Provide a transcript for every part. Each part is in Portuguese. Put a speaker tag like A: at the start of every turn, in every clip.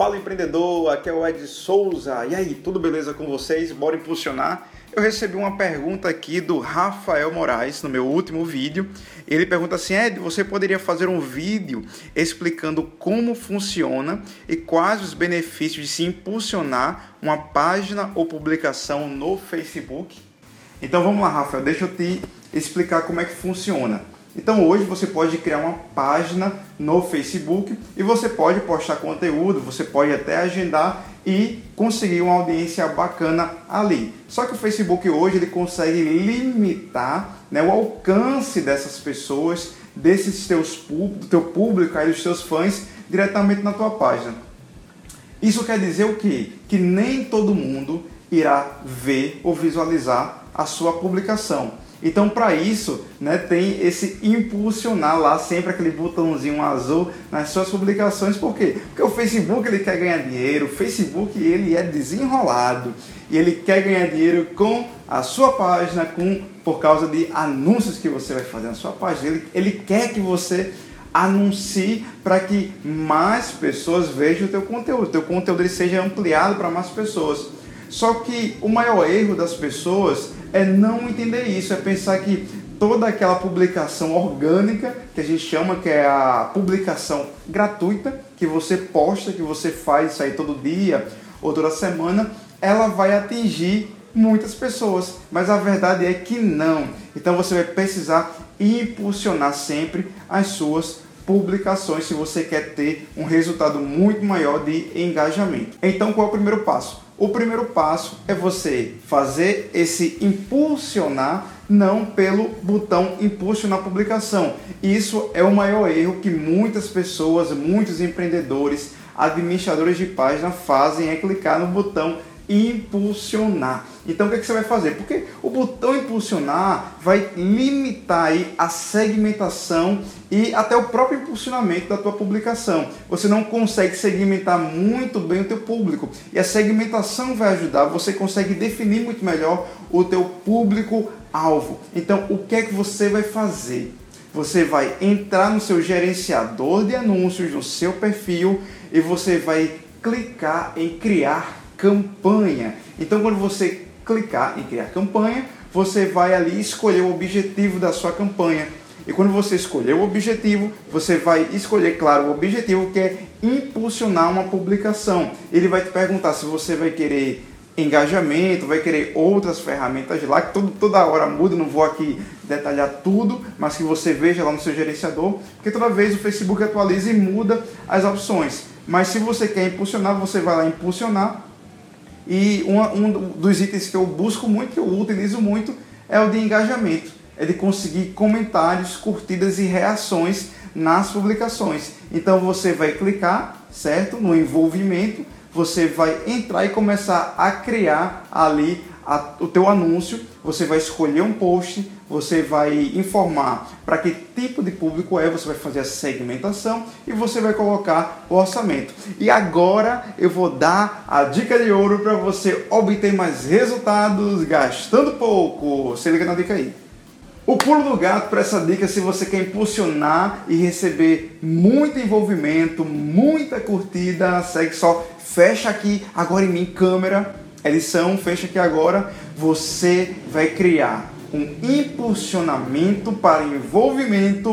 A: Fala empreendedor, aqui é o Ed Souza. E aí, tudo beleza com vocês? Bora impulsionar? Eu recebi uma pergunta aqui do Rafael Moraes no meu último vídeo. Ele pergunta assim: Ed, você poderia fazer um vídeo explicando como funciona e quais os benefícios de se impulsionar uma página ou publicação no Facebook? Então vamos lá, Rafael, deixa eu te explicar como é que funciona. Então hoje você pode criar uma página no Facebook e você pode postar conteúdo, você pode até agendar e conseguir uma audiência bacana ali. Só que o Facebook hoje ele consegue limitar né, o alcance dessas pessoas, desses teus do teu público, aí, dos teus fãs, diretamente na tua página. Isso quer dizer o quê? Que nem todo mundo irá ver ou visualizar a sua publicação. Então, para isso, né, tem esse impulsionar lá sempre aquele botãozinho azul nas suas publicações. Por quê? Porque o Facebook ele quer ganhar dinheiro, o Facebook ele é desenrolado e ele quer ganhar dinheiro com a sua página, com por causa de anúncios que você vai fazer na sua página. Ele, ele quer que você anuncie para que mais pessoas vejam o teu conteúdo, o teu conteúdo ele seja ampliado para mais pessoas. Só que o maior erro das pessoas é não entender isso, é pensar que toda aquela publicação orgânica, que a gente chama que é a publicação gratuita, que você posta, que você faz isso aí todo dia ou toda semana, ela vai atingir muitas pessoas, mas a verdade é que não. Então você vai precisar impulsionar sempre as suas publicações se você quer ter um resultado muito maior de engajamento. Então qual é o primeiro passo? O primeiro passo é você fazer esse impulsionar não pelo botão impulsionar publicação. Isso é o maior erro que muitas pessoas, muitos empreendedores, administradores de página fazem é clicar no botão impulsionar. Então o que, é que você vai fazer? Porque o botão impulsionar vai limitar aí a segmentação e até o próprio impulsionamento da tua publicação. Você não consegue segmentar muito bem o teu público e a segmentação vai ajudar. Você consegue definir muito melhor o teu público alvo. Então o que é que você vai fazer? Você vai entrar no seu gerenciador de anúncios, no seu perfil e você vai clicar em criar campanha. Então, quando você clicar em criar campanha, você vai ali escolher o objetivo da sua campanha. E quando você escolher o objetivo, você vai escolher, claro, o objetivo que é impulsionar uma publicação. Ele vai te perguntar se você vai querer engajamento, vai querer outras ferramentas lá, que todo, toda hora muda, não vou aqui detalhar tudo, mas que você veja lá no seu gerenciador, porque toda vez o Facebook atualiza e muda as opções. Mas se você quer impulsionar, você vai lá impulsionar e um, um dos itens que eu busco muito, que eu utilizo muito, é o de engajamento. É de conseguir comentários, curtidas e reações nas publicações. Então você vai clicar, certo? No envolvimento, você vai entrar e começar a criar ali a, o teu anúncio, você vai escolher um post, você vai informar para que tipo de público é, você vai fazer a segmentação e você vai colocar o orçamento. E agora eu vou dar a dica de ouro para você obter mais resultados gastando pouco. Se liga na dica aí. O pulo do gato para essa dica, se você quer impulsionar e receber muito envolvimento, muita curtida, segue só, fecha aqui agora em mim câmera Edição, fecha aqui agora. Você vai criar um impulsionamento para envolvimento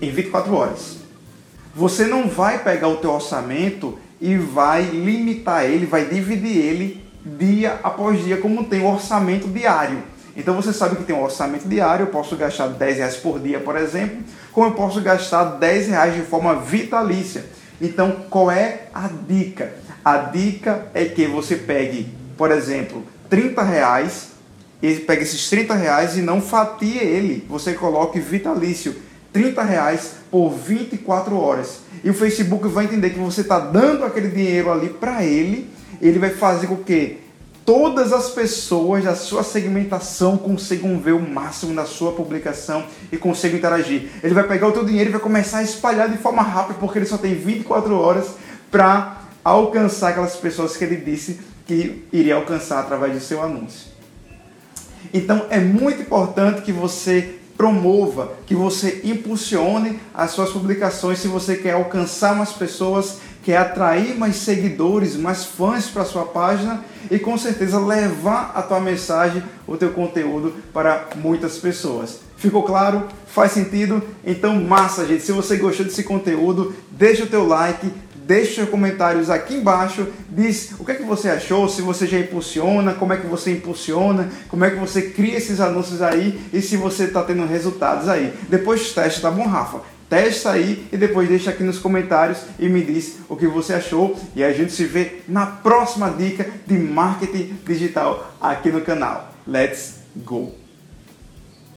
A: em 24 horas. Você não vai pegar o teu orçamento e vai limitar ele, vai dividir ele dia após dia, como tem o orçamento diário. Então você sabe que tem um orçamento diário, eu posso gastar 10 reais por dia, por exemplo, como eu posso gastar 10 reais de forma vitalícia. Então, qual é a dica? A dica é que você pegue, por exemplo, 30 reais, e pegue esses 30 reais e não fatie ele. Você coloque vitalício 30 reais por 24 horas. E o Facebook vai entender que você está dando aquele dinheiro ali para ele. Ele vai fazer com que todas as pessoas da sua segmentação consigam ver o máximo da sua publicação e consigam interagir. Ele vai pegar o teu dinheiro e vai começar a espalhar de forma rápida porque ele só tem 24 horas para alcançar aquelas pessoas que ele disse que iria alcançar através de seu anúncio. Então é muito importante que você promova, que você impulsione as suas publicações se você quer alcançar umas pessoas que é atrair mais seguidores, mais fãs para sua página e com certeza levar a tua mensagem, o teu conteúdo para muitas pessoas. Ficou claro? Faz sentido? Então massa, gente. Se você gostou desse conteúdo, deixa o teu like, deixe seus comentários aqui embaixo, diz o que é que você achou, se você já impulsiona, como é que você impulsiona, como é que você cria esses anúncios aí e se você está tendo resultados aí. Depois testa, tá bom, Rafa? Testa aí e depois deixa aqui nos comentários e me diz o que você achou. E a gente se vê na próxima dica de marketing digital aqui no canal. Let's go!